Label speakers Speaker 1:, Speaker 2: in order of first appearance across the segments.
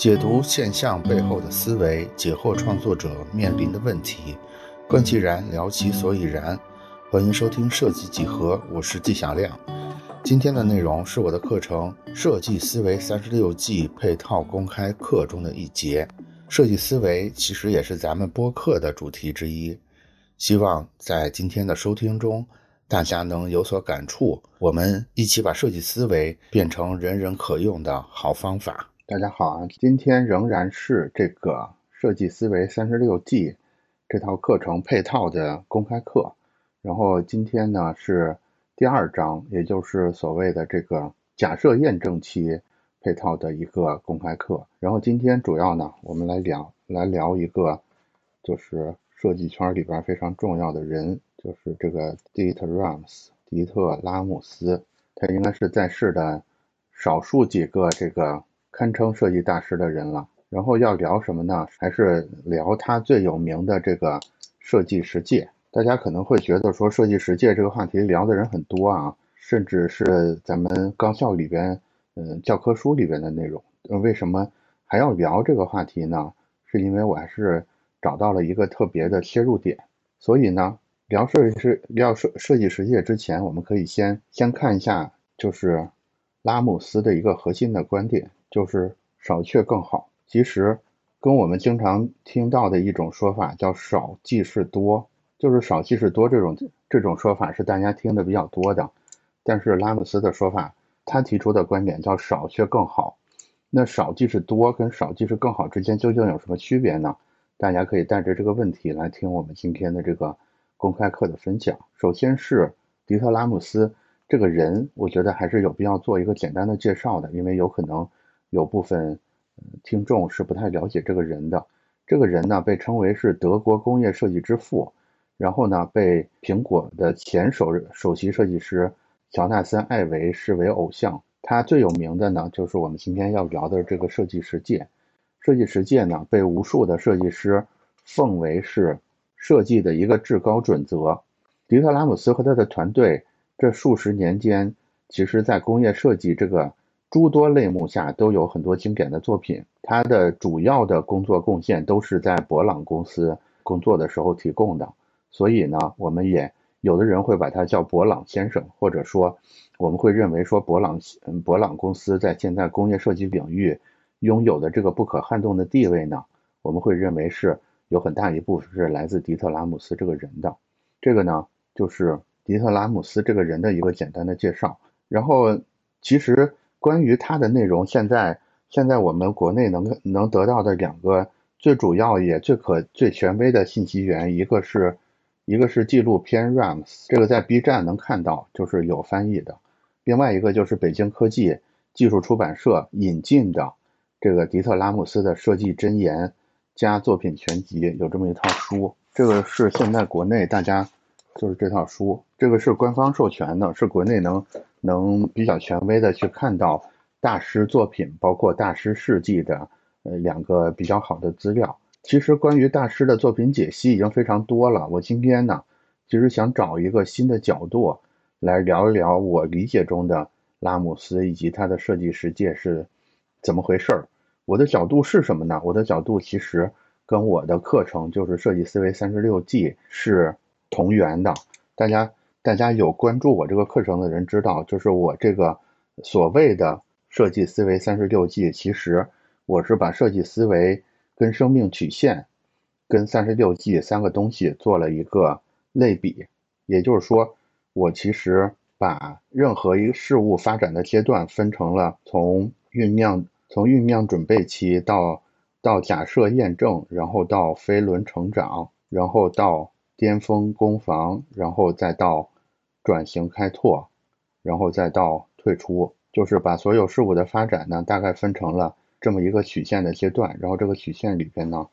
Speaker 1: 解读现象背后的思维，解惑创作者面临的问题，观其然，聊其所以然。欢迎收听设计几何，我是纪晓亮。今天的内容是我的课程《设计思维三十六计》配套公开课中的一节。设计思维其实也是咱们播客的主题之一。希望在今天的收听中，大家能有所感触。我们一起把设计思维变成人人可用的好方法。
Speaker 2: 大家好啊，今天仍然是这个《设计思维三十六计》这套课程配套的公开课。然后今天呢是第二章，也就是所谓的这个假设验证期配套的一个公开课。然后今天主要呢，我们来聊来聊一个，就是设计圈里边非常重要的人，就是这个 Dieter Rams 迪特拉姆斯，他应该是在世的少数几个这个。堪称设计大师的人了，然后要聊什么呢？还是聊他最有名的这个设计实践。大家可能会觉得说，设计实践这个话题聊的人很多啊，甚至是咱们高校里边，嗯，教科书里边的内容。为什么还要聊这个话题呢？是因为我还是找到了一个特别的切入点。所以呢，聊设计师聊设设计实践之前，我们可以先先看一下，就是拉姆斯的一个核心的观点。就是少却更好。其实，跟我们经常听到的一种说法叫“少即是多”，就是“少即是多”这种这种说法是大家听的比较多的。但是拉姆斯的说法，他提出的观点叫“少却更好”。那“少即是多”跟“少即是更好”之间究竟有什么区别呢？大家可以带着这个问题来听我们今天的这个公开课的分享。首先是迪特拉姆斯这个人，我觉得还是有必要做一个简单的介绍的，因为有可能。有部分听众是不太了解这个人的。这个人呢，被称为是德国工业设计之父，然后呢，被苹果的前首首席设计师乔纳森·艾维视为偶像。他最有名的呢，就是我们今天要聊的这个设计实践。设计实践呢，被无数的设计师奉为是设计的一个至高准则。迪特拉姆斯和他的团队这数十年间，其实在工业设计这个。诸多类目下都有很多经典的作品。他的主要的工作贡献都是在博朗公司工作的时候提供的，所以呢，我们也有的人会把他叫博朗先生，或者说我们会认为说博朗博朗公司在现在工业设计领域拥有的这个不可撼动的地位呢，我们会认为是有很大一部分是来自迪特拉姆斯这个人的。这个呢，就是迪特拉姆斯这个人的一个简单的介绍。然后其实。关于他的内容，现在现在我们国内能能得到的两个最主要也最可最权威的信息源，一个是一个是纪录片 Rams，这个在 B 站能看到，就是有翻译的；另外一个就是北京科技技术出版社引进的这个迪特拉姆斯的设计箴言加作品全集，有这么一套书。这个是现在国内大家就是这套书，这个是官方授权的，是国内能。能比较权威的去看到大师作品，包括大师事迹的呃两个比较好的资料。其实关于大师的作品解析已经非常多了。我今天呢，其实想找一个新的角度来聊一聊我理解中的拉姆斯以及他的设计世界是怎么回事儿。我的角度是什么呢？我的角度其实跟我的课程就是设计思维三十六计是同源的。大家。大家有关注我这个课程的人知道，就是我这个所谓的设计思维三十六计，其实我是把设计思维跟生命曲线跟三十六计三个东西做了一个类比。也就是说，我其实把任何一个事物发展的阶段分成了从酝酿、从酝酿准备期到到假设验证，然后到飞轮成长，然后到。巅峰攻防，然后再到转型开拓，然后再到退出，就是把所有事物的发展呢，大概分成了这么一个曲线的阶段。然后这个曲线里边呢，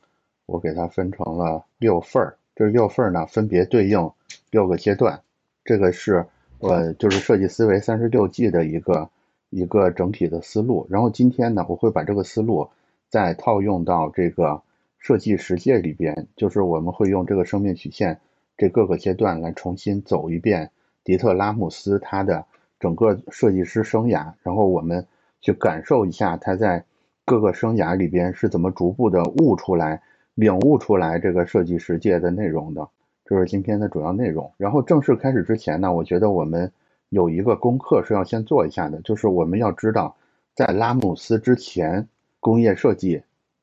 Speaker 2: 我给它分成了六份儿，这六份儿呢分别对应六个阶段。这个是呃，就是设计思维三十六计的一个一个整体的思路。然后今天呢，我会把这个思路再套用到这个。设计实践里边，就是我们会用这个生命曲线这各个阶段来重新走一遍迪特拉姆斯他的整个设计师生涯，然后我们去感受一下他在各个生涯里边是怎么逐步的悟出来、领悟出来这个设计实践的内容的。这是今天的主要内容。然后正式开始之前呢，我觉得我们有一个功课是要先做一下的，就是我们要知道，在拉姆斯之前，工业设计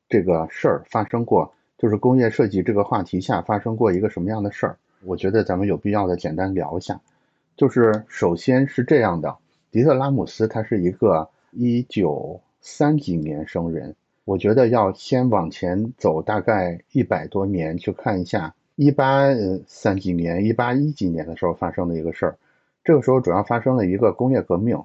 Speaker 2: 这个事儿发生过，就是工业设计这个话题下发生过一个什么样的事儿。我觉得咱们有必要的简单聊一下。就是首先是这样的，迪特拉姆斯他是一个一九三几年生人，我觉得要先往前走大概一百多年去看一下。一八三几年、一八一几年的时候发生的一个事儿，这个时候主要发生了一个工业革命。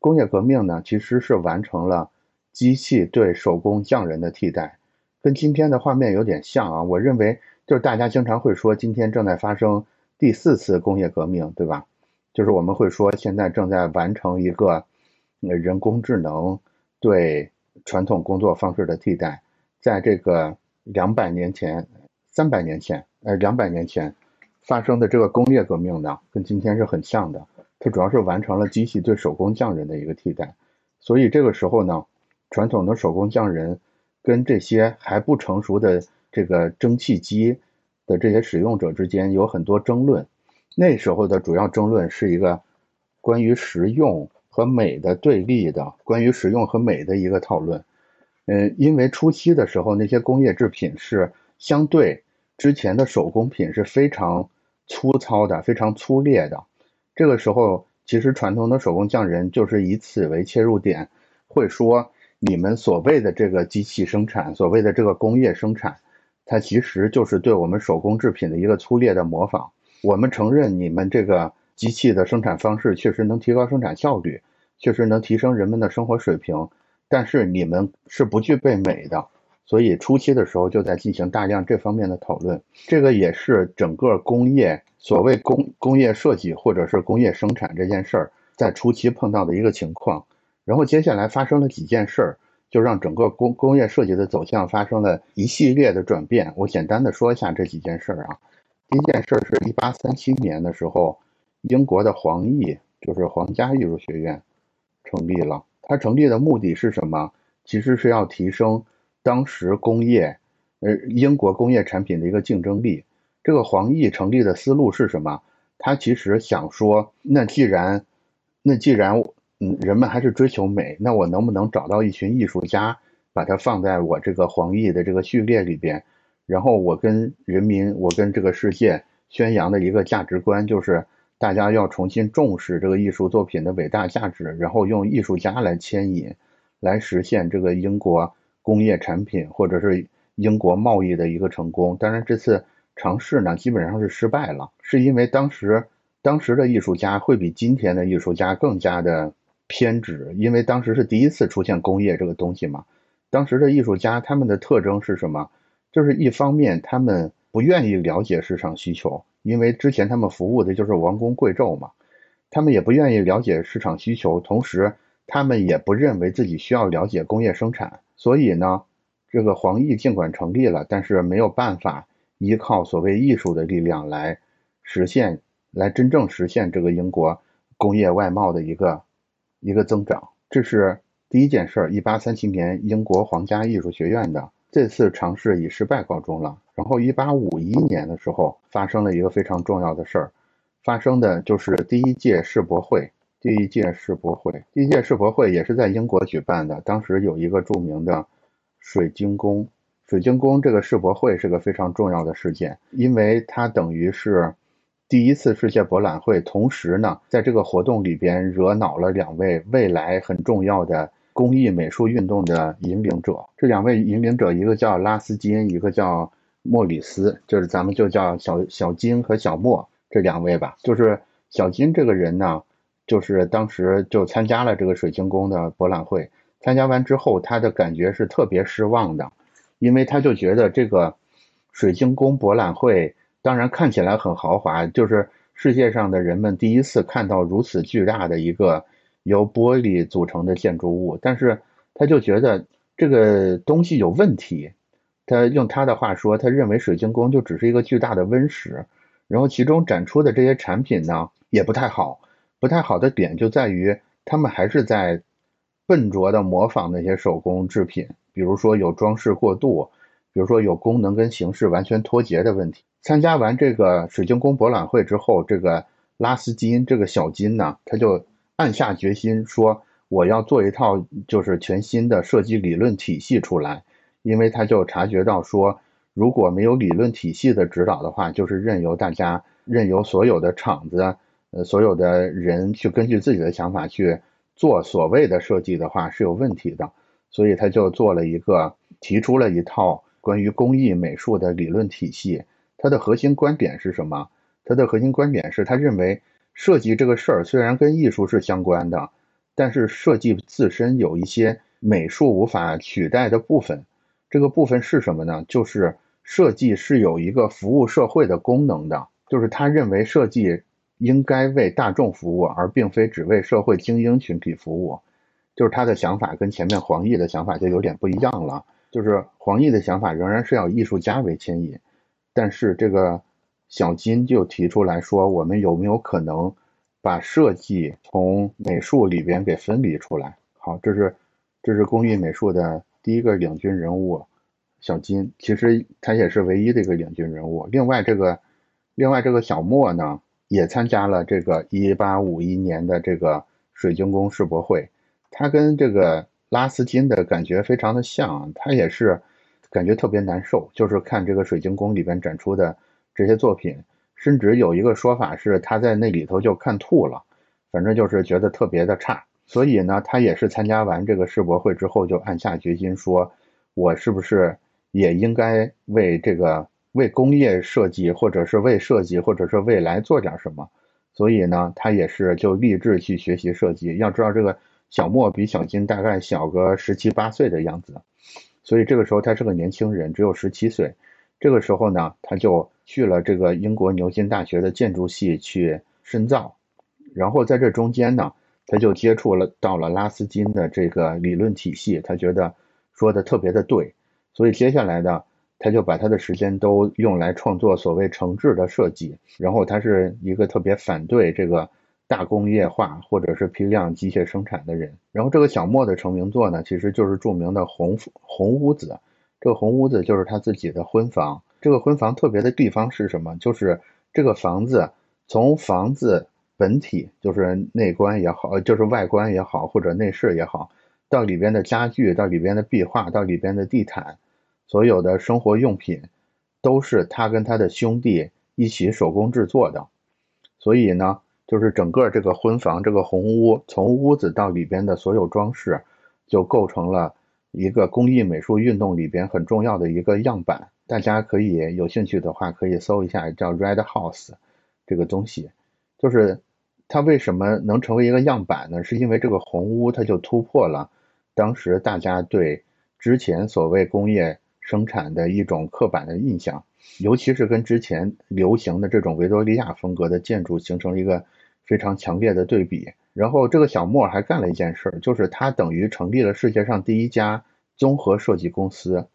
Speaker 2: 工业革命呢，其实是完成了机器对手工匠人的替代，跟今天的画面有点像啊。我认为就是大家经常会说，今天正在发生第四次工业革命，对吧？就是我们会说，现在正在完成一个人工智能对传统工作方式的替代，在这个两百年前、三百年前。呃，两百年前发生的这个工业革命呢，跟今天是很像的。它主要是完成了机器对手工匠人的一个替代，所以这个时候呢，传统的手工匠人跟这些还不成熟的这个蒸汽机的这些使用者之间有很多争论。那时候的主要争论是一个关于实用和美的对立的，关于实用和美的一个讨论。嗯，因为初期的时候那些工业制品是相对。之前的手工品是非常粗糙的，非常粗劣的。这个时候，其实传统的手工匠人就是以此为切入点，会说你们所谓的这个机器生产，所谓的这个工业生产，它其实就是对我们手工制品的一个粗劣的模仿。我们承认你们这个机器的生产方式确实能提高生产效率，确实能提升人们的生活水平，但是你们是不具备美的。所以初期的时候就在进行大量这方面的讨论，这个也是整个工业所谓工工业设计或者是工业生产这件事儿在初期碰到的一个情况。然后接下来发生了几件事儿，就让整个工工业设计的走向发生了一系列的转变。我简单的说一下这几件事儿啊。第一件事儿是一八三七年的时候，英国的皇艺就是皇家艺术学院成立了。它成立的目的是什么？其实是要提升。当时工业，呃，英国工业产品的一个竞争力。这个黄奕成立的思路是什么？他其实想说，那既然，那既然，嗯，人们还是追求美，那我能不能找到一群艺术家，把它放在我这个黄奕的这个序列里边，然后我跟人民，我跟这个世界宣扬的一个价值观，就是大家要重新重视这个艺术作品的伟大价值，然后用艺术家来牵引，来实现这个英国。工业产品或者是英国贸易的一个成功，当然这次尝试呢基本上是失败了，是因为当时当时的艺术家会比今天的艺术家更加的偏执，因为当时是第一次出现工业这个东西嘛。当时的艺术家他们的特征是什么？就是一方面他们不愿意了解市场需求，因为之前他们服务的就是王公贵胄嘛，他们也不愿意了解市场需求，同时他们也不认为自己需要了解工业生产。所以呢，这个黄奕尽管成立了，但是没有办法依靠所谓艺术的力量来实现，来真正实现这个英国工业外贸的一个一个增长。这是第一件事儿。一八三七年，英国皇家艺术学院的这次尝试以失败告终了。然后，一八五一年的时候，发生了一个非常重要的事儿，发生的就是第一届世博会。第一届世博会，第一届世博会也是在英国举办的。当时有一个著名的水晶宫，水晶宫这个世博会是个非常重要的事件，因为它等于是第一次世界博览会。同时呢，在这个活动里边惹恼了两位未来很重要的工艺美术运动的引领者。这两位引领者，一个叫拉斯金，一个叫莫里斯，就是咱们就叫小小金和小莫这两位吧。就是小金这个人呢。就是当时就参加了这个水晶宫的博览会，参加完之后，他的感觉是特别失望的，因为他就觉得这个水晶宫博览会当然看起来很豪华，就是世界上的人们第一次看到如此巨大的一个由玻璃组成的建筑物，但是他就觉得这个东西有问题。他用他的话说，他认为水晶宫就只是一个巨大的温室，然后其中展出的这些产品呢也不太好。不太好的点就在于，他们还是在笨拙的模仿那些手工制品，比如说有装饰过度，比如说有功能跟形式完全脱节的问题。参加完这个水晶宫博览会之后，这个拉斯金这个小金呢，他就暗下决心说，我要做一套就是全新的设计理论体系出来，因为他就察觉到说，如果没有理论体系的指导的话，就是任由大家任由所有的厂子，呃，所有的人去根据自己的想法去。做所谓的设计的话是有问题的，所以他就做了一个，提出了一套关于工艺美术的理论体系。他的核心观点是什么？他的核心观点是他认为设计这个事儿虽然跟艺术是相关的，但是设计自身有一些美术无法取代的部分。这个部分是什么呢？就是设计是有一个服务社会的功能的，就是他认为设计。应该为大众服务，而并非只为社会精英群体服务，就是他的想法跟前面黄奕的想法就有点不一样了。就是黄奕的想法仍然是要艺术家为牵引，但是这个小金就提出来说，我们有没有可能把设计从美术里边给分离出来？好，这是这是工艺美术的第一个领军人物，小金，其实他也是唯一的一个领军人物。另外这个另外这个小莫呢？也参加了这个一八五一年的这个水晶宫世博会，他跟这个拉斯金的感觉非常的像，他也是感觉特别难受，就是看这个水晶宫里边展出的这些作品，甚至有一个说法是他在那里头就看吐了，反正就是觉得特别的差，所以呢，他也是参加完这个世博会之后就暗下决心说，我是不是也应该为这个。为工业设计，或者是为设计，或者是未来做点什么，所以呢，他也是就立志去学习设计。要知道，这个小莫比小金大概小个十七八岁的样子，所以这个时候他是个年轻人，只有十七岁。这个时候呢，他就去了这个英国牛津大学的建筑系去深造，然后在这中间呢，他就接触了到了拉斯金的这个理论体系，他觉得说的特别的对，所以接下来的。他就把他的时间都用来创作所谓诚挚的设计，然后他是一个特别反对这个大工业化或者是批量机械生产的人。然后这个小莫的成名作呢，其实就是著名的红红屋子。这个红屋子就是他自己的婚房。这个婚房特别的地方是什么？就是这个房子从房子本体，就是内观也好，就是外观也好，或者内饰也好，到里边的家具，到里边的壁画，到里边的地毯。所有的生活用品都是他跟他的兄弟一起手工制作的，所以呢，就是整个这个婚房这个红屋，从屋子到里边的所有装饰，就构成了一个工艺美术运动里边很重要的一个样板。大家可以有兴趣的话，可以搜一下叫 Red House 这个东西，就是它为什么能成为一个样板呢？是因为这个红屋它就突破了当时大家对之前所谓工业。生产的一种刻板的印象，尤其是跟之前流行的这种维多利亚风格的建筑形成了一个非常强烈的对比。然后这个小莫还干了一件事，就是他等于成立了世界上第一家综合设计公司，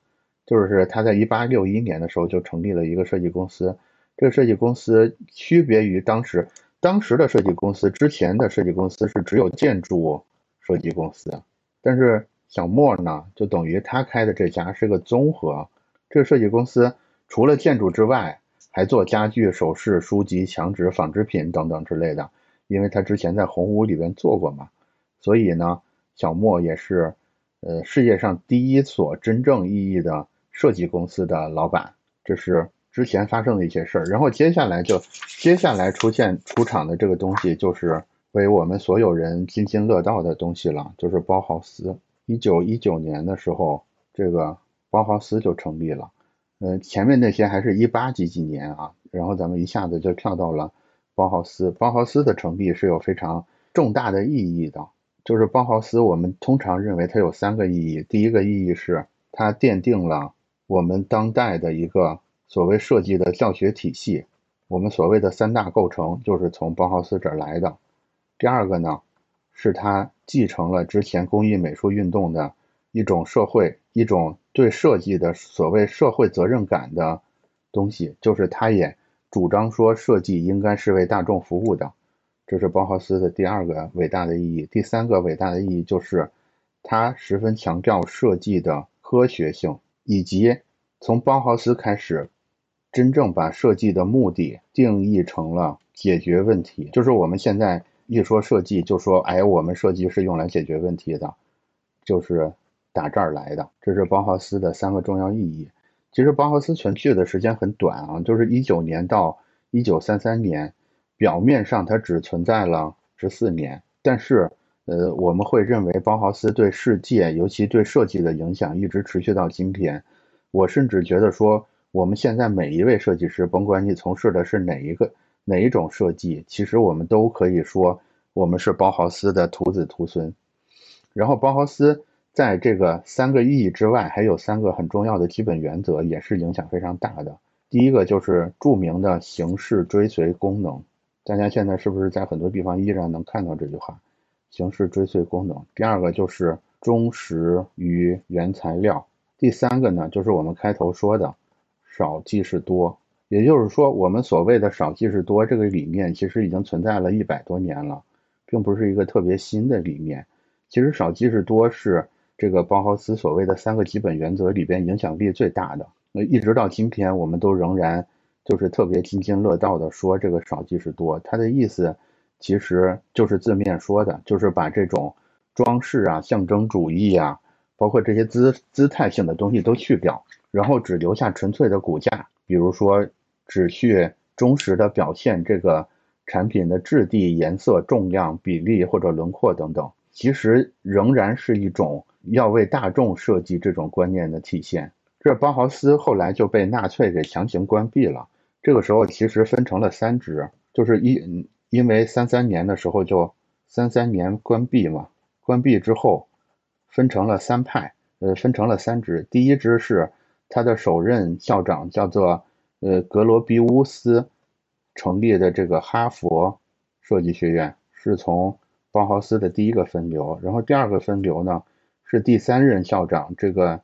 Speaker 2: 就是他在一八六一年的时候就成立了一个设计公司。这个设计公司区别于当时当时的设计公司，之前的设计公司是只有建筑设计公司，但是。小莫呢，就等于他开的这家是个综合，这个设计公司除了建筑之外，还做家具、首饰、书籍、墙纸、纺织品等等之类的。因为他之前在红屋里边做过嘛，所以呢，小莫也是，呃，世界上第一所真正意义的设计公司的老板。这是之前发生的一些事儿，然后接下来就接下来出现出场的这个东西，就是为我们所有人津津乐道的东西了，就是包豪斯。一九一九年的时候，这个包豪斯就成立了。呃，前面那些还是一八几几年啊，然后咱们一下子就跳到了包豪斯。包豪斯的成立是有非常重大的意义的，就是包豪斯，我们通常认为它有三个意义。第一个意义是它奠定了我们当代的一个所谓设计的教学体系，我们所谓的三大构成就是从包豪斯这儿来的。第二个呢？是他继承了之前工艺美术运动的一种社会、一种对设计的所谓社会责任感的东西，就是他也主张说设计应该是为大众服务的，这是包豪斯的第二个伟大的意义。第三个伟大的意义就是他十分强调设计的科学性，以及从包豪斯开始，真正把设计的目的定义成了解决问题。就是我们现在一说设计，就说哎，我们设计是用来解决问题的，就是打这儿来的。这是包豪斯的三个重要意义。其实包豪斯存续的时间很短啊，就是一九年到一九三三年，表面上它只存在了十四年，但是。呃，我们会认为包豪斯对世界，尤其对设计的影响一直持续到今天。我甚至觉得说，我们现在每一位设计师，甭管你从事的是哪一个哪一种设计，其实我们都可以说，我们是包豪斯的徒子徒孙。然后，包豪斯在这个三个意义之外，还有三个很重要的基本原则，也是影响非常大的。第一个就是著名的形式追随功能，大家现在是不是在很多地方依然能看到这句话？形式追随功能，第二个就是忠实于原材料，第三个呢就是我们开头说的少即是多，也就是说我们所谓的少即是多这个理念其实已经存在了一百多年了，并不是一个特别新的理念。其实少即是多是这个包豪斯所谓的三个基本原则里边影响力最大的。那一直到今天，我们都仍然就是特别津津乐道的说这个少即是多，它的意思。其实就是字面说的，就是把这种装饰啊、象征主义啊，包括这些姿姿态性的东西都去掉，然后只留下纯粹的骨架。比如说，只去忠实的表现这个产品的质地、颜色、重量、比例或者轮廓等等。其实仍然是一种要为大众设计这种观念的体现。这包豪斯后来就被纳粹给强行关闭了。这个时候其实分成了三支，就是一。因为三三年的时候就三三年关闭嘛，关闭之后分成了三派，呃，分成了三支。第一支是他的首任校长叫做呃格罗比乌斯成立的这个哈佛设计学院，是从包豪斯的第一个分流。然后第二个分流呢是第三任校长这个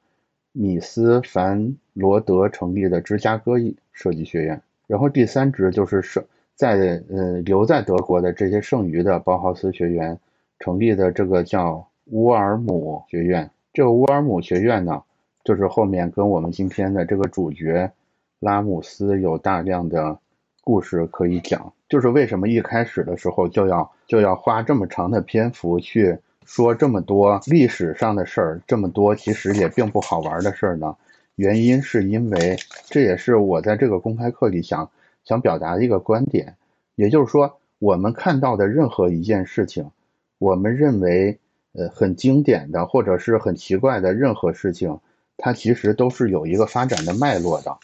Speaker 2: 米斯凡罗德成立的芝加哥设计学院。然后第三支就是剩。在呃留在德国的这些剩余的包豪斯学员成立的这个叫乌尔姆学院，这个乌尔姆学院呢，就是后面跟我们今天的这个主角拉姆斯有大量的故事可以讲。就是为什么一开始的时候就要就要花这么长的篇幅去说这么多历史上的事儿，这么多其实也并不好玩的事儿呢？原因是因为这也是我在这个公开课里想。想表达的一个观点，也就是说，我们看到的任何一件事情，我们认为呃很经典的或者是很奇怪的任何事情，它其实都是有一个发展的脉络的，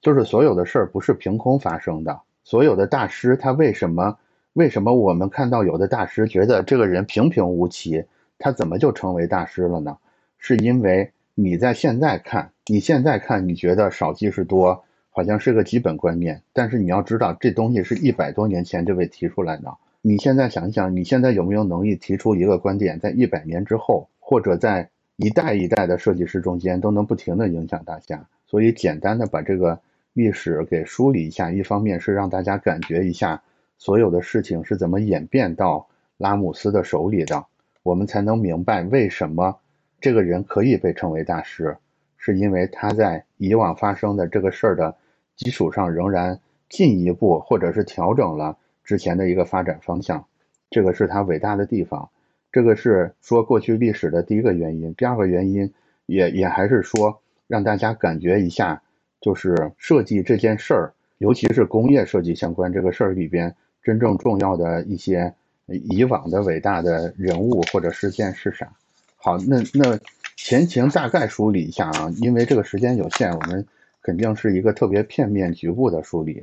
Speaker 2: 就是所有的事儿不是凭空发生的。所有的大师，他为什么为什么我们看到有的大师觉得这个人平平无奇，他怎么就成为大师了呢？是因为你在现在看，你现在看，你觉得少即是多。好像是个基本观念，但是你要知道，这东西是一百多年前这位提出来的。你现在想一想，你现在有没有能力提出一个观点，在一百年之后，或者在一代一代的设计师中间，都能不停的影响大家？所以，简单的把这个历史给梳理一下，一方面是让大家感觉一下所有的事情是怎么演变到拉姆斯的手里的，我们才能明白为什么这个人可以被称为大师。是因为他在以往发生的这个事儿的基础上，仍然进一步或者是调整了之前的一个发展方向，这个是他伟大的地方。这个是说过去历史的第一个原因。第二个原因也也还是说让大家感觉一下，就是设计这件事儿，尤其是工业设计相关这个事儿里边真正重要的一些以往的伟大的人物或者事件是啥。好，那那。前情大概梳理一下啊，因为这个时间有限，我们肯定是一个特别片面、局部的梳理。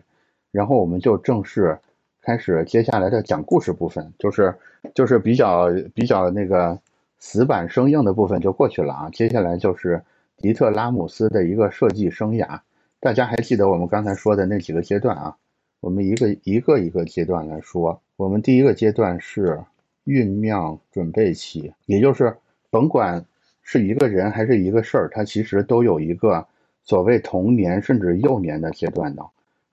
Speaker 2: 然后我们就正式开始接下来的讲故事部分，就是就是比较比较那个死板生硬的部分就过去了啊。接下来就是迪特拉姆斯的一个设计生涯。大家还记得我们刚才说的那几个阶段啊？我们一个一个一个阶段来说。我们第一个阶段是酝酿准备期，也就是甭管。是一个人还是一个事儿，它其实都有一个所谓童年甚至幼年的阶段的。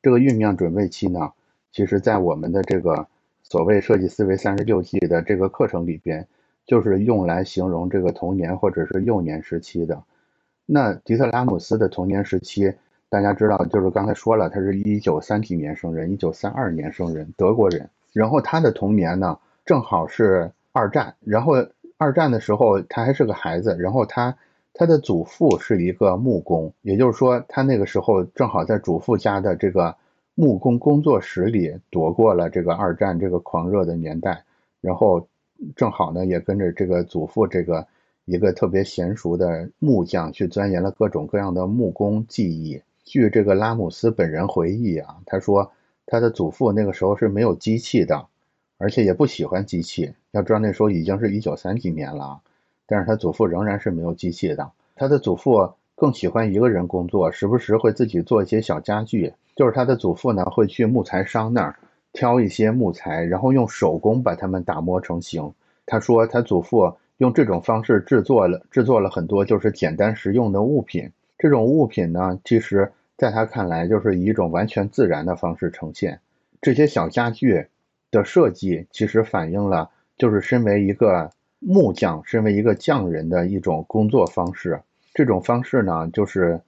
Speaker 2: 这个酝酿准备期呢，其实在我们的这个所谓设计思维三十六计的这个课程里边，就是用来形容这个童年或者是幼年时期的。那迪特拉姆斯的童年时期，大家知道，就是刚才说了，他是一九三几年生人，一九三二年生人，德国人。然后他的童年呢，正好是二战。然后二战的时候，他还是个孩子。然后他他的祖父是一个木工，也就是说，他那个时候正好在祖父家的这个木工工作室里躲过了这个二战这个狂热的年代。然后正好呢，也跟着这个祖父这个。一个特别娴熟的木匠去钻研了各种各样的木工技艺。据这个拉姆斯本人回忆啊，他说他的祖父那个时候是没有机器的，而且也不喜欢机器。要知道那时候已经是一九三几年了，但是他祖父仍然是没有机器的。他的祖父更喜欢一个人工作，时不时会自己做一些小家具。就是他的祖父呢，会去木材商那儿挑一些木材，然后用手工把它们打磨成型。他说他祖父。用这种方式制作了制作了很多就是简单实用的物品。这种物品呢，其实在他看来就是以一种完全自然的方式呈现。这些小家具的设计其实反映了就是身为一个木匠、身为一个匠人的一种工作方式。这种方式呢，就是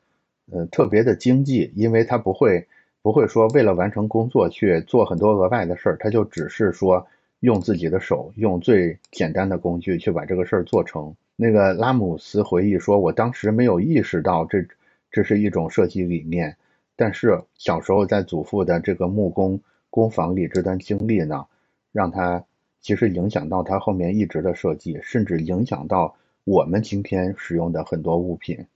Speaker 2: 呃特别的经济，因为他不会不会说为了完成工作去做很多额外的事儿，他就只是说。用自己的手，用最简单的工具去把这个事儿做成。那个拉姆斯回忆说：“我当时没有意识到这这是一种设计理念，但是小时候在祖父的这个木工工坊里这段经历呢，让他其实影响到他后面一直的设计，甚至影响到我们今天使用的很多物品，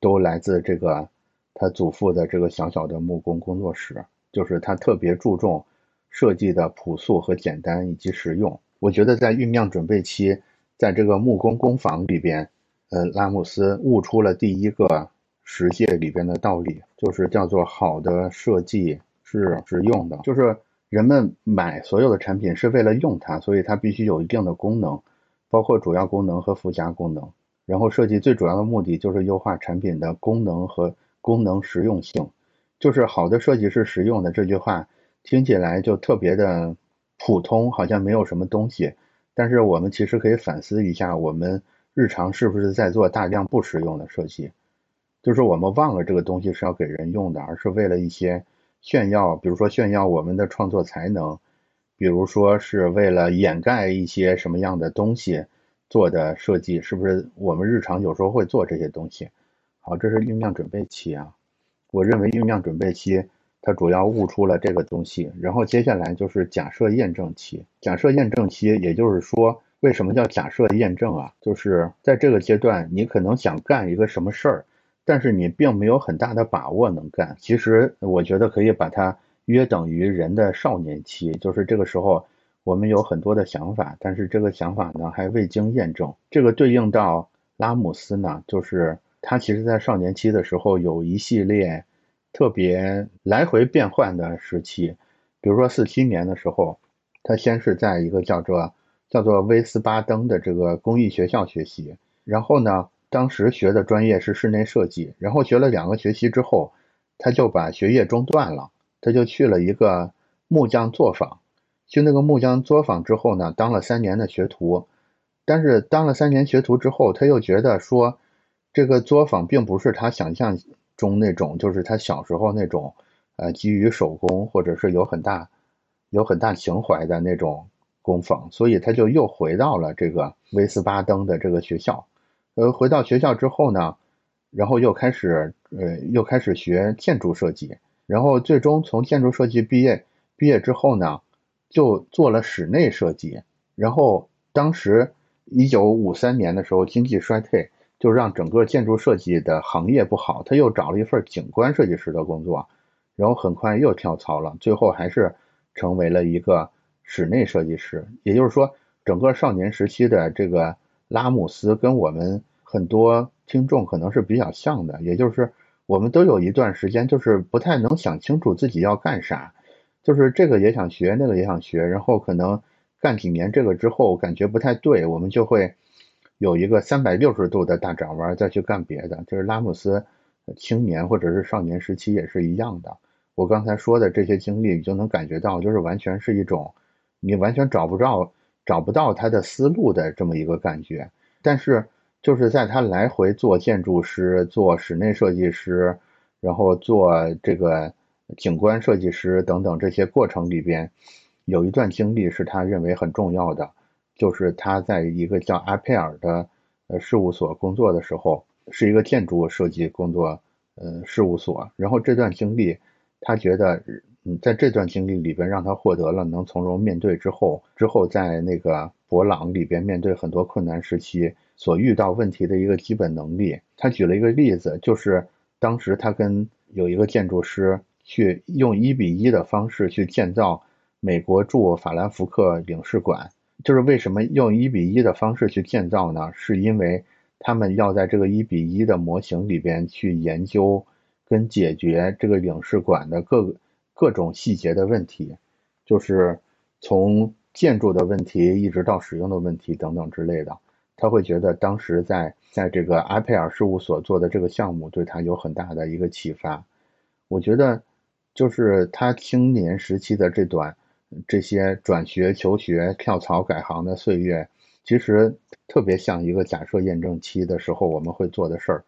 Speaker 2: 都来自这个他祖父的这个小小的木工工作室，就是他特别注重。”设计的朴素和简单以及实用，我觉得在酝酿准备期，在这个木工工坊里边，呃，拉姆斯悟出了第一个实践里边的道理，就是叫做好的设计是实用的，就是人们买所有的产品是为了用它，所以它必须有一定的功能，包括主要功能和附加功能。然后设计最主要的目的就是优化产品的功能和功能实用性，就是好的设计是实用的这句话。听起来就特别的普通，好像没有什么东西。但是我们其实可以反思一下，我们日常是不是在做大量不实用的设计？就是我们忘了这个东西是要给人用的，而是为了一些炫耀，比如说炫耀我们的创作才能，比如说是为了掩盖一些什么样的东西做的设计，是不是我们日常有时候会做这些东西？好，这是酝酿准备期啊。我认为酝酿准备期。它主要悟出了这个东西，然后接下来就是假设验证期。假设验证期，也就是说，为什么叫假设验证啊？就是在这个阶段，你可能想干一个什么事儿，但是你并没有很大的把握能干。其实，我觉得可以把它约等于人的少年期，就是这个时候我们有很多的想法，但是这个想法呢还未经验证。这个对应到拉姆斯呢，就是他其实在少年期的时候有一系列。特别来回变换的时期，比如说四七年的时候，他先是在一个叫做叫做威斯巴登的这个工艺学校学习，然后呢，当时学的专业是室内设计，然后学了两个学期之后，他就把学业中断了，他就去了一个木匠作坊，去那个木匠作坊之后呢，当了三年的学徒，但是当了三年学徒之后，他又觉得说，这个作坊并不是他想象。中那种就是他小时候那种，呃，基于手工或者是有很大、有很大情怀的那种工坊，所以他就又回到了这个威斯巴登的这个学校。呃，回到学校之后呢，然后又开始，呃，又开始学建筑设计，然后最终从建筑设计毕业，毕业之后呢，就做了室内设计。然后当时一九五三年的时候，经济衰退。就让整个建筑设计的行业不好，他又找了一份景观设计师的工作，然后很快又跳槽了，最后还是成为了一个室内设计师。也就是说，整个少年时期的这个拉姆斯跟我们很多听众可能是比较像的，也就是我们都有一段时间就是不太能想清楚自己要干啥，就是这个也想学，那个也想学，然后可能干几年这个之后感觉不太对，我们就会。有一个三百六十度的大转弯，再去干别的，就是拉姆斯青年或者是少年时期也是一样的。我刚才说的这些经历，你就能感觉到，就是完全是一种你完全找不着找不到他的思路的这么一个感觉。但是就是在他来回做建筑师、做室内设计师，然后做这个景观设计师等等这些过程里边，有一段经历是他认为很重要的，就是他在一个叫阿佩尔的呃事务所工作的时候，是一个建筑设计工作呃事务所，然后这段经历。他觉得，嗯，在这段经历里边，让他获得了能从容面对之后，之后在那个博朗里边面对很多困难时期所遇到问题的一个基本能力。他举了一个例子，就是当时他跟有一个建筑师去用一比一的方式去建造美国驻法兰福克领事馆。就是为什么用一比一的方式去建造呢？是因为他们要在这个一比一的模型里边去研究。跟解决这个领事馆的各各种细节的问题，就是从建筑的问题一直到使用的问题等等之类的，他会觉得当时在在这个阿佩尔事务所做的这个项目对他有很大的一个启发。我觉得，就是他青年时期的这段这些转学、求学、跳槽、改行的岁月，其实特别像一个假设验证期的时候我们会做的事儿。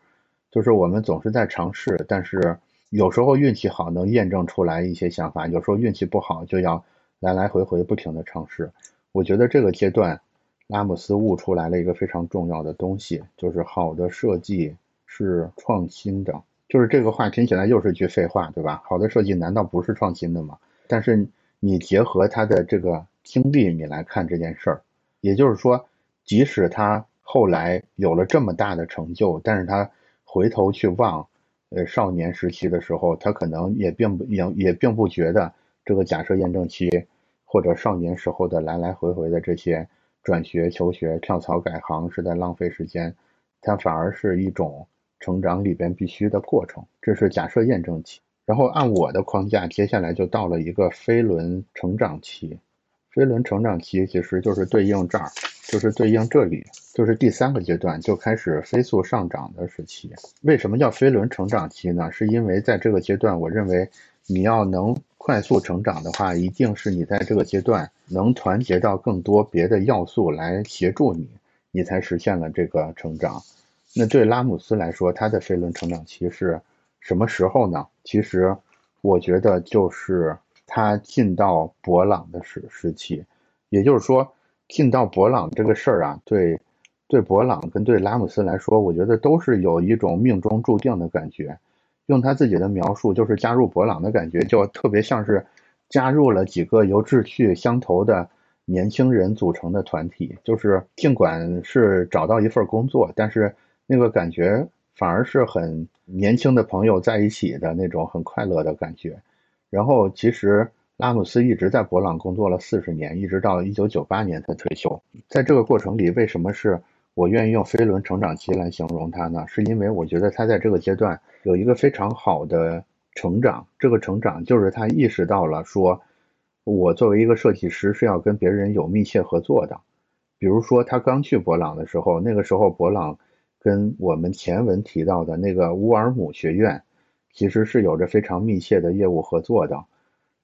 Speaker 2: 就是我们总是在尝试，但是有时候运气好能验证出来一些想法，有时候运气不好就要来来回回不停的尝试。我觉得这个阶段，拉姆斯悟出来了一个非常重要的东西，就是好的设计是创新的。就是这个话听起来又是句废话，对吧？好的设计难道不是创新的吗？但是你结合他的这个经历，你来看这件事儿，也就是说，即使他后来有了这么大的成就，但是他。回头去望，呃，少年时期的时候，他可能也并不也也并不觉得这个假设验证期或者少年时候的来来回回的这些转学、求学、跳槽、改行是在浪费时间，它反而是一种成长里边必须的过程。这是假设验证期，然后按我的框架，接下来就到了一个飞轮成长期。飞轮成长期其实就是对应这儿，就是对应这里，就是第三个阶段就开始飞速上涨的时期。为什么叫飞轮成长期呢？是因为在这个阶段，我认为你要能快速成长的话，一定是你在这个阶段能团结到更多别的要素来协助你，你才实现了这个成长。那对拉姆斯来说，他的飞轮成长期是什么时候呢？其实我觉得就是。他进到博朗的时时期，也就是说，进到博朗这个事儿啊，对，对博朗跟对拉姆斯来说，我觉得都是有一种命中注定的感觉。用他自己的描述，就是加入博朗的感觉，就特别像是加入了几个由志趣相投的年轻人组成的团体。就是尽管是找到一份工作，但是那个感觉反而是很年轻的朋友在一起的那种很快乐的感觉。然后，其实拉姆斯一直在博朗工作了四十年，一直到一九九八年才退休。在这个过程里，为什么是我愿意用飞轮成长期来形容他呢？是因为我觉得他在这个阶段有一个非常好的成长。这个成长就是他意识到了，说我作为一个设计师是要跟别人有密切合作的。比如说，他刚去博朗的时候，那个时候博朗跟我们前文提到的那个乌尔姆学院。其实是有着非常密切的业务合作的。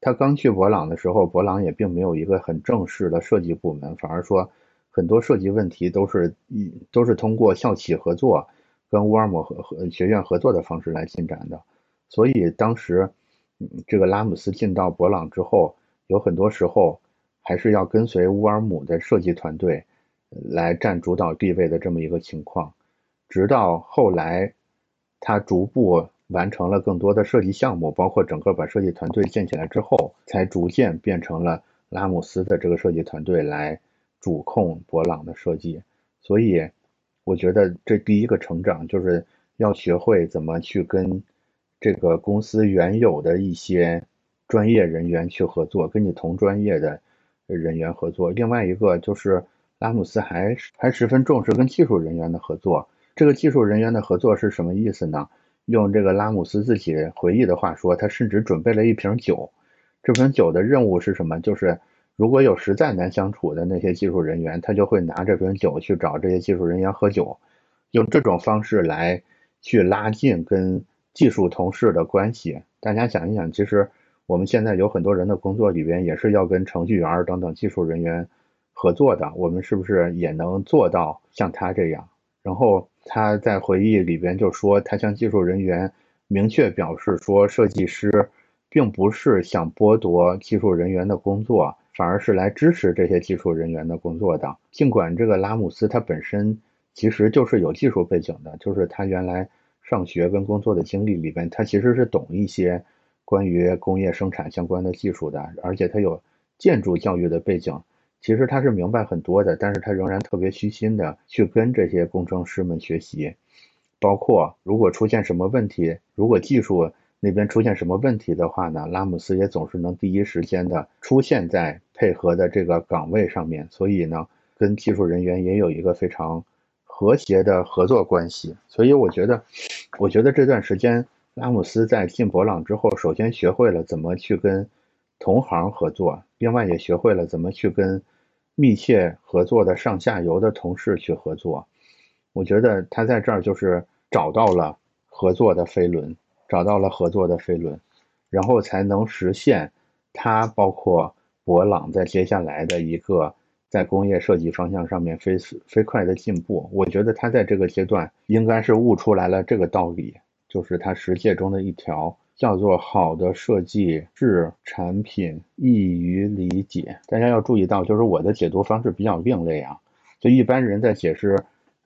Speaker 2: 他刚去博朗的时候，博朗也并没有一个很正式的设计部门，反而说很多设计问题都是一都是通过校企合作，跟乌尔姆和和学院合作的方式来进展的。所以当时，这个拉姆斯进到博朗之后，有很多时候还是要跟随乌尔姆的设计团队来占主导地位的这么一个情况。直到后来，他逐步。完成了更多的设计项目，包括整个把设计团队建起来之后，才逐渐变成了拉姆斯的这个设计团队来主控博朗的设计。所以，我觉得这第一个成长就是要学会怎么去跟这个公司原有的一些专业人员去合作，跟你同专业的人员合作。另外一个就是拉姆斯还还十分重视跟技术人员的合作。这个技术人员的合作是什么意思呢？用这个拉姆斯自己回忆的话说，他甚至准备了一瓶酒。这瓶酒的任务是什么？就是如果有实在难相处的那些技术人员，他就会拿这瓶酒去找这些技术人员喝酒，用这种方式来去拉近跟技术同事的关系。大家想一想，其实我们现在有很多人的工作里边也是要跟程序员等等技术人员合作的，我们是不是也能做到像他这样？然后他在回忆里边就说，他向技术人员明确表示说，设计师并不是想剥夺技术人员的工作，反而是来支持这些技术人员的工作的。尽管这个拉姆斯他本身其实就是有技术背景的，就是他原来上学跟工作的经历里边，他其实是懂一些关于工业生产相关的技术的，而且他有建筑教育的背景。其实他是明白很多的，但是他仍然特别虚心的去跟这些工程师们学习，包括如果出现什么问题，如果技术那边出现什么问题的话呢，拉姆斯也总是能第一时间的出现在配合的这个岗位上面，所以呢，跟技术人员也有一个非常和谐的合作关系。所以我觉得，我觉得这段时间拉姆斯在进博朗之后，首先学会了怎么去跟。同行合作，另外也学会了怎么去跟密切合作的上下游的同事去合作。我觉得他在这儿就是找到了合作的飞轮，找到了合作的飞轮，然后才能实现他包括博朗在接下来的一个在工业设计方向上面飞飞快的进步。我觉得他在这个阶段应该是悟出来了这个道理，就是他实践中的一条。叫做好的设计是产品易于理解。大家要注意到，就是我的解读方式比较另类啊。就一般人在解释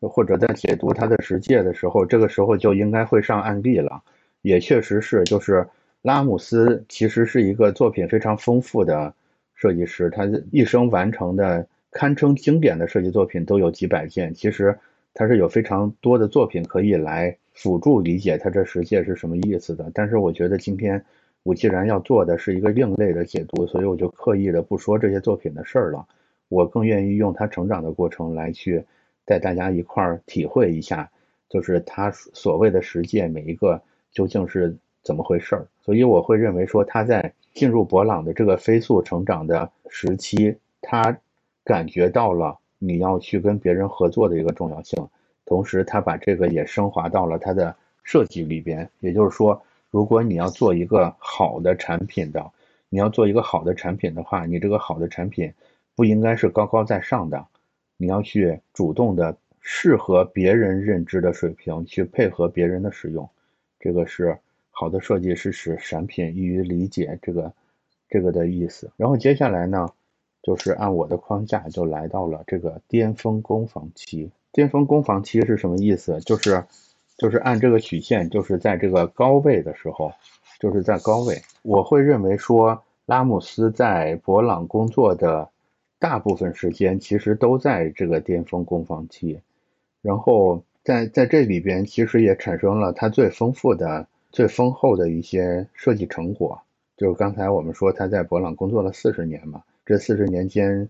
Speaker 2: 或者在解读他的实践的时候，这个时候就应该会上案例了。也确实是，就是拉姆斯其实是一个作品非常丰富的设计师，他一生完成的堪称经典的设计作品都有几百件。其实他是有非常多的作品可以来。辅助理解他这实践是什么意思的，但是我觉得今天我既然要做的是一个另类的解读，所以我就刻意的不说这些作品的事儿了。我更愿意用他成长的过程来去带大家一块儿体会一下，就是他所谓的实践每一个究竟是怎么回事儿。所以我会认为说他在进入博朗的这个飞速成长的时期，他感觉到了你要去跟别人合作的一个重要性。同时，他把这个也升华到了他的设计里边。也就是说，如果你要做一个好的产品的，你要做一个好的产品的话，你这个好的产品不应该是高高在上的，你要去主动的适合别人认知的水平去配合别人的使用。这个是好的设计是使产品易于理解这个这个的意思。然后接下来呢，就是按我的框架就来到了这个巅峰攻防期。巅峰攻防期是什么意思？就是，就是按这个曲线，就是在这个高位的时候，就是在高位。我会认为说，拉姆斯在博朗工作的大部分时间，其实都在这个巅峰攻防期。然后在在这里边，其实也产生了他最丰富的、最丰厚的一些设计成果。就是刚才我们说他在博朗工作了四十年嘛，这四十年间。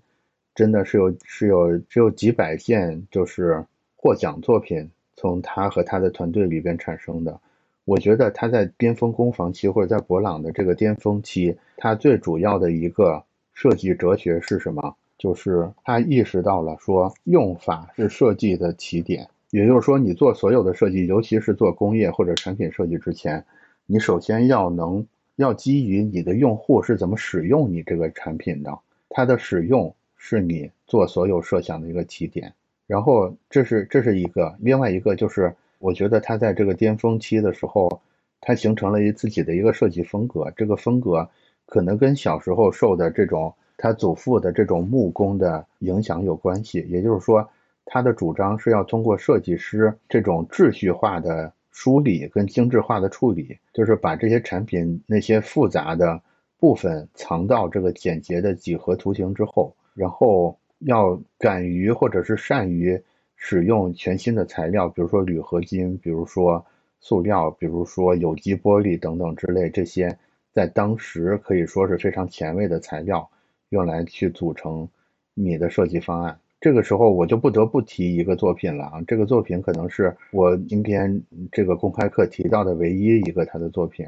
Speaker 2: 真的是有是有只有几百件就是获奖作品从他和他的团队里边产生的。我觉得他在巅峰攻防期或者在博朗的这个巅峰期，他最主要的一个设计哲学是什么？就是他意识到了说用法是设计的起点，也就是说你做所有的设计，尤其是做工业或者产品设计之前，你首先要能要基于你的用户是怎么使用你这个产品的，它的使用。是你做所有设想的一个起点，然后这是这是一个，另外一个就是我觉得他在这个巅峰期的时候，他形成了一自己的一个设计风格，这个风格可能跟小时候受的这种他祖父的这种木工的影响有关系，也就是说他的主张是要通过设计师这种秩序化的梳理跟精致化的处理，就是把这些产品那些复杂的部分藏到这个简洁的几何图形之后。然后要敢于或者是善于使用全新的材料，比如说铝合金，比如说塑料，比如说有机玻璃等等之类，这些在当时可以说是非常前卫的材料，用来去组成你的设计方案。这个时候我就不得不提一个作品了啊，这个作品可能是我今天这个公开课提到的唯一一个他的作品，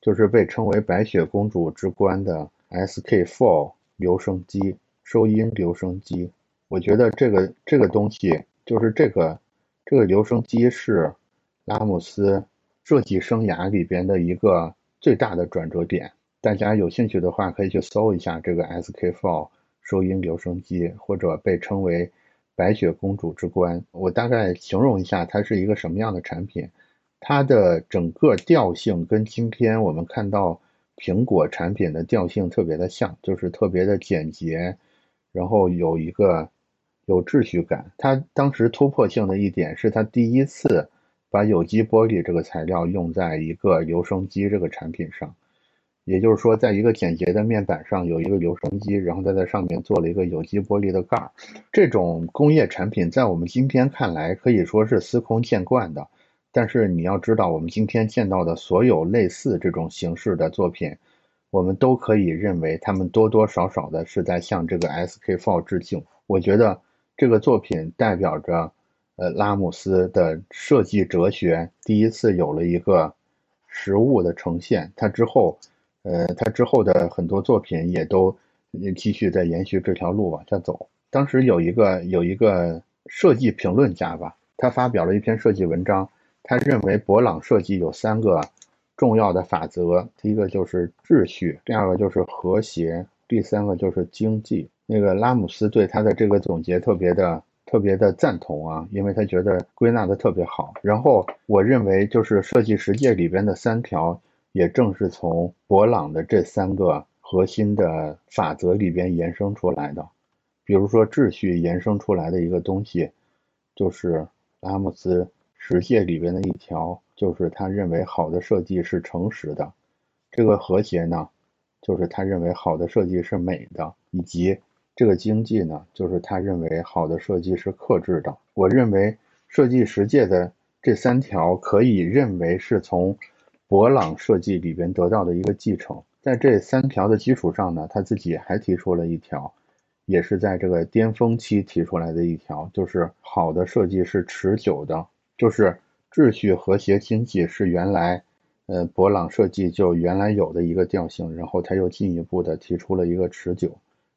Speaker 2: 就是被称为白雪公主之冠的 S.K. Four 留声机。收音留声机，我觉得这个这个东西就是这个这个留声机是拉姆斯设计生涯里边的一个最大的转折点。大家有兴趣的话，可以去搜一下这个 S.K. Four 收音留声机，或者被称为“白雪公主之冠”。我大概形容一下，它是一个什么样的产品。它的整个调性跟今天我们看到苹果产品的调性特别的像，就是特别的简洁，然后有一个有秩序感。它当时突破性的一点是，它第一次把有机玻璃这个材料用在一个留声机这个产品上。也就是说，在一个简洁的面板上有一个留声机，然后再在上面做了一个有机玻璃的盖儿。这种工业产品在我们今天看来可以说是司空见惯的。但是你要知道，我们今天见到的所有类似这种形式的作品，我们都可以认为他们多多少少的是在向这个 SK4 致敬。我觉得这个作品代表着，呃，拉姆斯的设计哲学第一次有了一个实物的呈现。他之后。呃，他之后的很多作品也都继续在延续这条路往下走。当时有一个有一个设计评论家吧，他发表了一篇设计文章，他认为博朗设计有三个重要的法则：第一个就是秩序，第二个就是和谐，第三个就是经济。那个拉姆斯对他的这个总结特别的特别的赞同啊，因为他觉得归纳的特别好。然后我认为就是设计实践里边的三条。也正是从博朗的这三个核心的法则里边延伸出来的，比如说秩序延伸出来的一个东西，就是拉姆斯实践里边的一条，就是他认为好的设计是诚实的。这个和谐呢，就是他认为好的设计是美的，以及这个经济呢，就是他认为好的设计是克制的。我认为设计实践的这三条可以认为是从。博朗设计里边得到的一个继承，在这三条的基础上呢，他自己还提出了一条，也是在这个巅峰期提出来的一条，就是好的设计是持久的，就是秩序、和谐、经济是原来，呃，博朗设计就原来有的一个调性，然后他又进一步的提出了一个持久，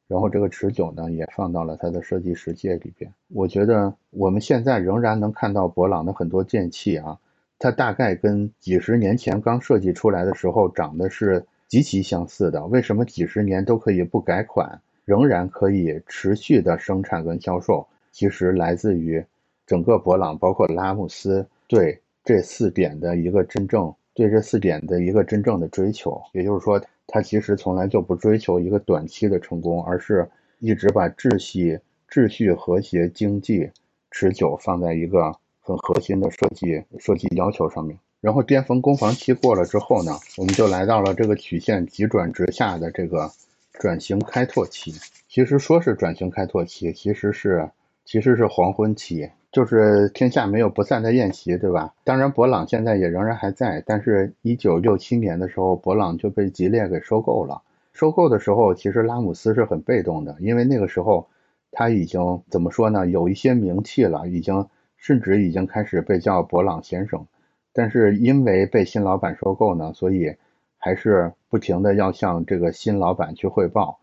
Speaker 2: 然后这个持久呢也放到了他的设计实践里边。我觉得我们现在仍然能看到博朗的很多剑器啊。它大概跟几十年前刚设计出来的时候长得是极其相似的。为什么几十年都可以不改款，仍然可以持续的生产跟销售？其实来自于整个博朗，包括拉姆斯对这四点的一个真正对这四点的一个真正的追求。也就是说，他其实从来就不追求一个短期的成功，而是一直把秩序、秩序、和谐、经济、持久放在一个。很核心的设计设计要求上面，然后巅峰攻防期过了之后呢，我们就来到了这个曲线急转直下的这个转型开拓期。其实说是转型开拓期，其实是其实是黄昏期，就是天下没有不散的宴席，对吧？当然，博朗现在也仍然还在，但是一九六七年的时候，博朗就被吉列给收购了。收购的时候，其实拉姆斯是很被动的，因为那个时候他已经怎么说呢，有一些名气了，已经。甚至已经开始被叫博朗先生，但是因为被新老板收购呢，所以还是不停的要向这个新老板去汇报。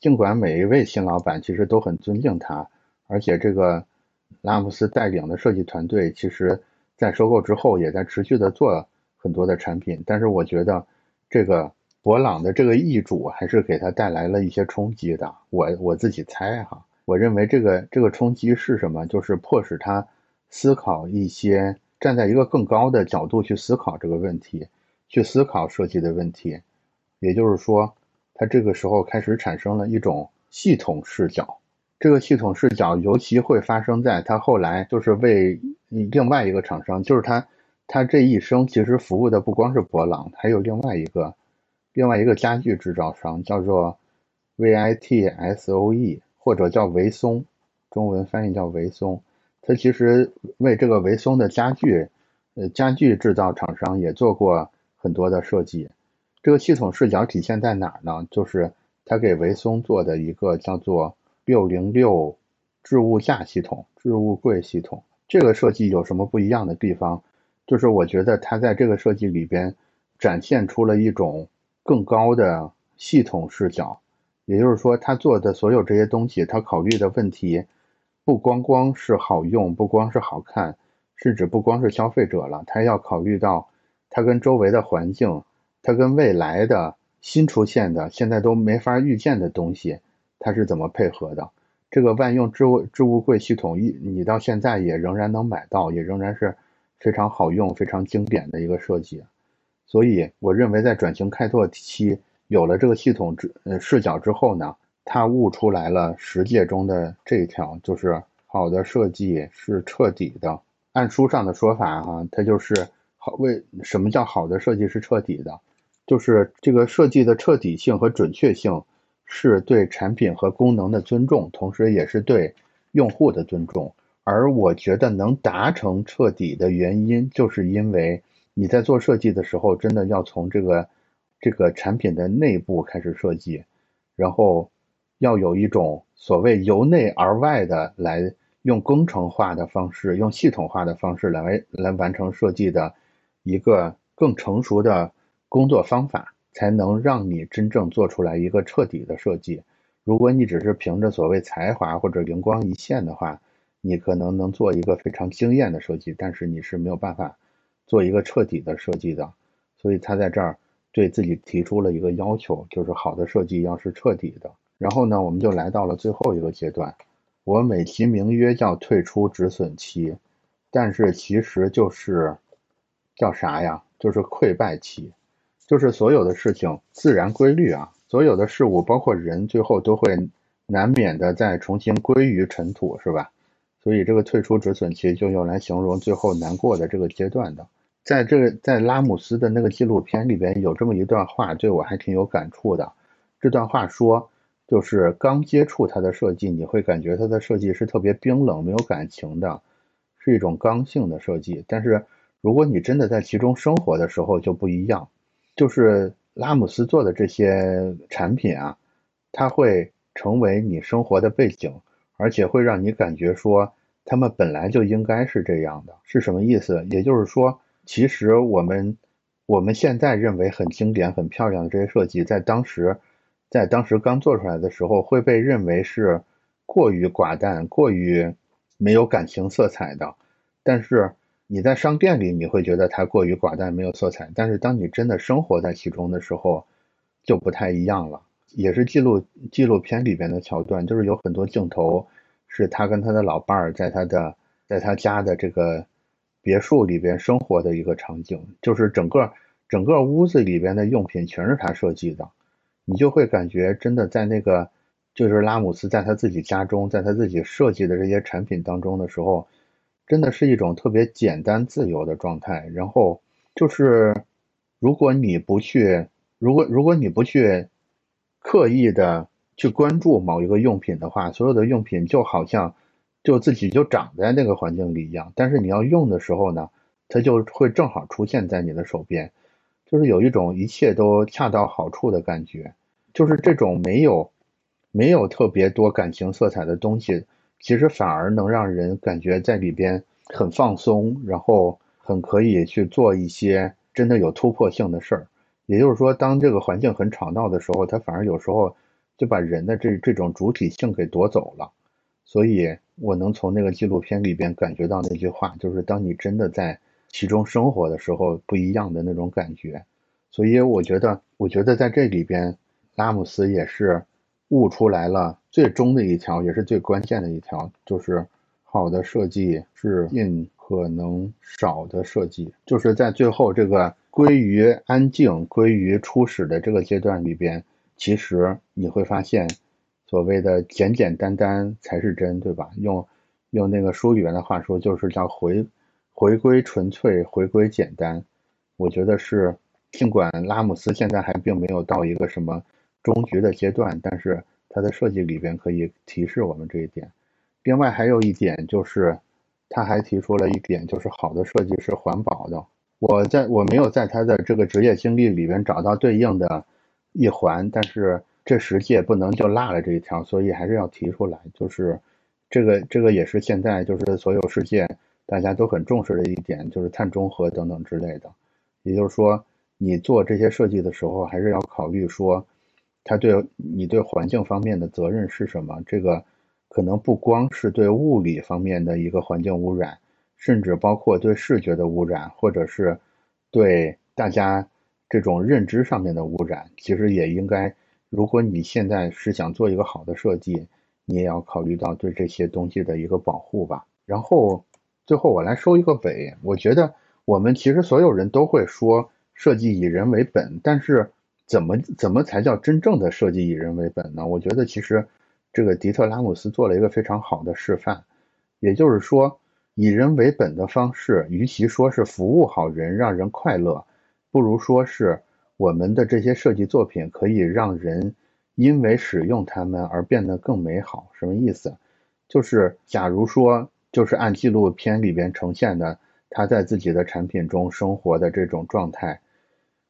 Speaker 2: 尽管每一位新老板其实都很尊敬他，而且这个拉姆斯带领的设计团队，其实在收购之后也在持续的做很多的产品。但是我觉得这个博朗的这个易主还是给他带来了一些冲击的。我我自己猜哈，我认为这个这个冲击是什么？就是迫使他。思考一些站在一个更高的角度去思考这个问题，去思考设计的问题，也就是说，他这个时候开始产生了一种系统视角。这个系统视角尤其会发生在他后来就是为另外一个厂商，就是他他这一生其实服务的不光是博朗，还有另外一个另外一个家具制造商叫做 VITSOE 或者叫维松，中文翻译叫维松。他其实为这个维松的家具，呃，家具制造厂商也做过很多的设计。这个系统视角体现在哪儿呢？就是他给维松做的一个叫做六零六置物架系统、置物柜系统。这个设计有什么不一样的地方？就是我觉得他在这个设计里边展现出了一种更高的系统视角，也就是说，他做的所有这些东西，他考虑的问题。不光光是好用，不光是好看，甚至不光是消费者了，他要考虑到他跟周围的环境，他跟未来的新出现的、现在都没法预见的东西，它是怎么配合的。这个万用置物置物柜系统一，你到现在也仍然能买到，也仍然是非常好用、非常经典的一个设计。所以，我认为在转型开拓期有了这个系统之呃视角之后呢，他悟出来了实践中的这一条，就是好的设计是彻底的。按书上的说法哈，它就是好为什么叫好的设计是彻底的，就是这个设计的彻底性和准确性。是对产品和功能的尊重，同时也是对用户的尊重。而我觉得能达成彻底的原因，就是因为你在做设计的时候，真的要从这个这个产品的内部开始设计，然后要有一种所谓由内而外的来用工程化的方式，用系统化的方式来来完成设计的一个更成熟的工作方法。才能让你真正做出来一个彻底的设计。如果你只是凭着所谓才华或者灵光一现的话，你可能能做一个非常惊艳的设计，但是你是没有办法做一个彻底的设计的。所以他在这儿对自己提出了一个要求，就是好的设计要是彻底的。然后呢，我们就来到了最后一个阶段，我美其名曰叫退出止损期，但是其实就是叫啥呀？就是溃败期。就是所有的事情自然规律啊，所有的事物包括人，最后都会难免的再重新归于尘土，是吧？所以这个退出止损期就用来形容最后难过的这个阶段的。在这在拉姆斯的那个纪录片里边有这么一段话，对我还挺有感触的。这段话说，就是刚接触它的设计，你会感觉它的设计是特别冰冷、没有感情的，是一种刚性的设计。但是如果你真的在其中生活的时候，就不一样。就是拉姆斯做的这些产品啊，它会成为你生活的背景，而且会让你感觉说，他们本来就应该是这样的。是什么意思？也就是说，其实我们我们现在认为很经典、很漂亮的这些设计，在当时，在当时刚做出来的时候，会被认为是过于寡淡、过于没有感情色彩的，但是。你在商店里，你会觉得它过于寡淡，没有色彩。但是当你真的生活在其中的时候，就不太一样了。也是记录纪录片里边的桥段，就是有很多镜头是他跟他的老伴儿在他的在他家的这个别墅里边生活的一个场景，就是整个整个屋子里边的用品全是他设计的，你就会感觉真的在那个就是拉姆斯在他自己家中，在他自己设计的这些产品当中的时候。真的是一种特别简单自由的状态，然后就是，如果你不去，如果如果你不去刻意的去关注某一个用品的话，所有的用品就好像就自己就长在那个环境里一样。但是你要用的时候呢，它就会正好出现在你的手边，就是有一种一切都恰到好处的感觉。就是这种没有没有特别多感情色彩的东西。其实反而能让人感觉在里边很放松，然后很可以去做一些真的有突破性的事儿。也就是说，当这个环境很吵闹的时候，它反而有时候就把人的这这种主体性给夺走了。所以我能从那个纪录片里边感觉到那句话，就是当你真的在其中生活的时候，不一样的那种感觉。所以我觉得，我觉得在这里边，拉姆斯也是。悟出来了，最终的一条也是最关键的一条，就是好的设计是尽可能少的设计。就是在最后这个归于安静、归于初始的这个阶段里边，其实你会发现，所谓的简简单单才是真，对吧？用用那个书里边的话说，就是叫回回归纯粹，回归简单。我觉得是，尽管拉姆斯现在还并没有到一个什么。终局的阶段，但是它的设计里边可以提示我们这一点。另外还有一点就是，他还提出了一点，就是好的设计是环保的。我在我没有在他的这个职业经历里边找到对应的一环，但是这十届不能就落了这一条，所以还是要提出来。就是这个这个也是现在就是所有世界大家都很重视的一点，就是碳中和等等之类的。也就是说，你做这些设计的时候，还是要考虑说。它对你对环境方面的责任是什么？这个可能不光是对物理方面的一个环境污染，甚至包括对视觉的污染，或者是对大家这种认知上面的污染，其实也应该如果你现在是想做一个好的设计，你也要考虑到对这些东西的一个保护吧。然后最后我来收一个尾，我觉得我们其实所有人都会说设计以人为本，但是怎么怎么才叫真正的设计以人为本呢？我觉得其实这个迪特拉姆斯做了一个非常好的示范，也就是说以人为本的方式，与其说是服务好人，让人快乐，不如说是我们的这些设计作品可以让人。因为使用它们而变得更美好，什么意思？就是假如说，就是按纪录片里边呈现的他在自己的产品中生活的这种状态，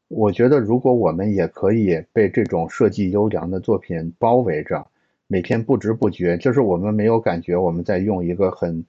Speaker 2: 我觉得如果我们也可以被这种设计优良的作品包围着，每天不知不觉，就是我们没有感觉我们在用一个很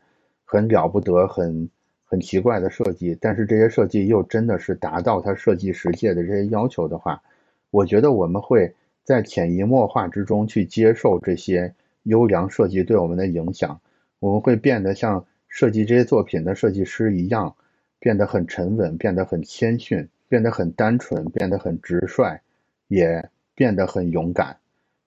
Speaker 2: 很了不得、很很奇怪的设计，但是这些设计又真的是达到它设计实践的这些要求的话，我觉得我们会。在潜移默化之中去接受这些优良设计对我们的影响，我们会变得像设计这些作品的设计师一样，变得很沉稳，变得很谦逊，变得很单纯，变得很直率，也变得很勇敢。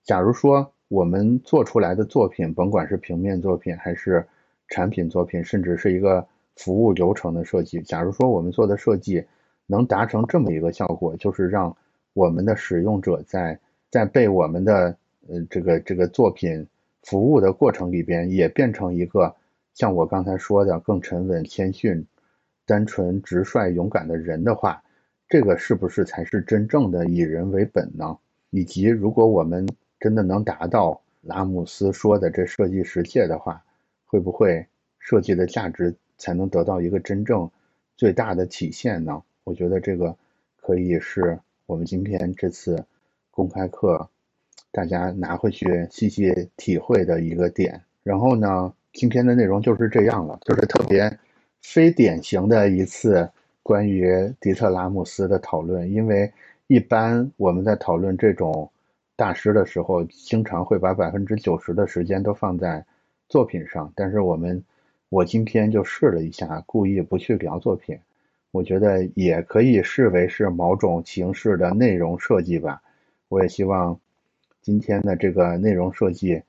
Speaker 2: 假如说我们做出来的作品，甭管是平面作品还是产品作品，甚至是一个服务流程的设计，假如说我们做的设计能达成这么一个效果，就是让我们的使用者在在被我们的呃这个这个作品服务的过程里边，也变成一个像我刚才说的更沉稳、谦逊、单纯、直率、勇敢的人的话，这个是不是才是真正的以人为本呢？以及如果我们真的能达到拉姆斯说的这设计实界的话，会不会设计的价值才能得到一个真正最大的体现呢？我觉得这个可以是我们今天这次。公开课，大家拿回去细细体会的一个点。然后呢，今天的内容就是这样了，就是特别非典型的一次关于迪特拉姆斯的讨论。因为一般我们在讨论这种大师的时候，经常会把百分之九十的时间都放在作品上。但是我们，我今天就试了一下，故意不去聊作品，我觉得也可以视为是某种形式的内容设计吧。我也希望今天的这个内容设计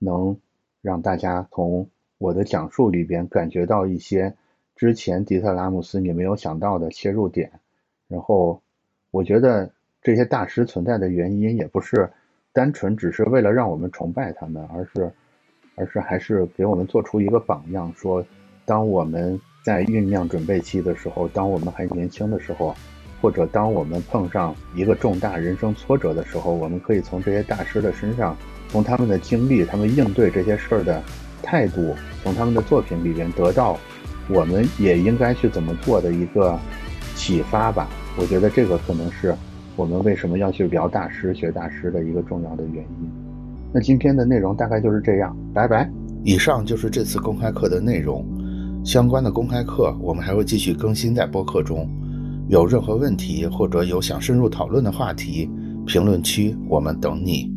Speaker 2: 能让大家从我的讲述里边感觉到一些之前迪特拉姆斯你没有想到的切入点。然后，我觉得这些大师存在的原因也不是单纯只是为了让我们崇拜他们，而是而是还是给我们做出一个榜样，说当我们在酝酿准备期的时候，当我们还年轻的时候。或者当我们碰上一个重大人生挫折的时候，我们可以从这些大师的身上，从他们的经历、他们应对这些事儿的态度，从他们的作品里边得到，我们也应该去怎么做的一个启发吧。我觉得这个可能是我们为什么要去聊大师、学大师的一个重要的原因。那今天的内容大概就是这样，拜拜。
Speaker 1: 以上就是这次公开课的内容，相关的公开课我们还会继续更新在播客中。有任何问题，或者有想深入讨论的话题，评论区我们等你。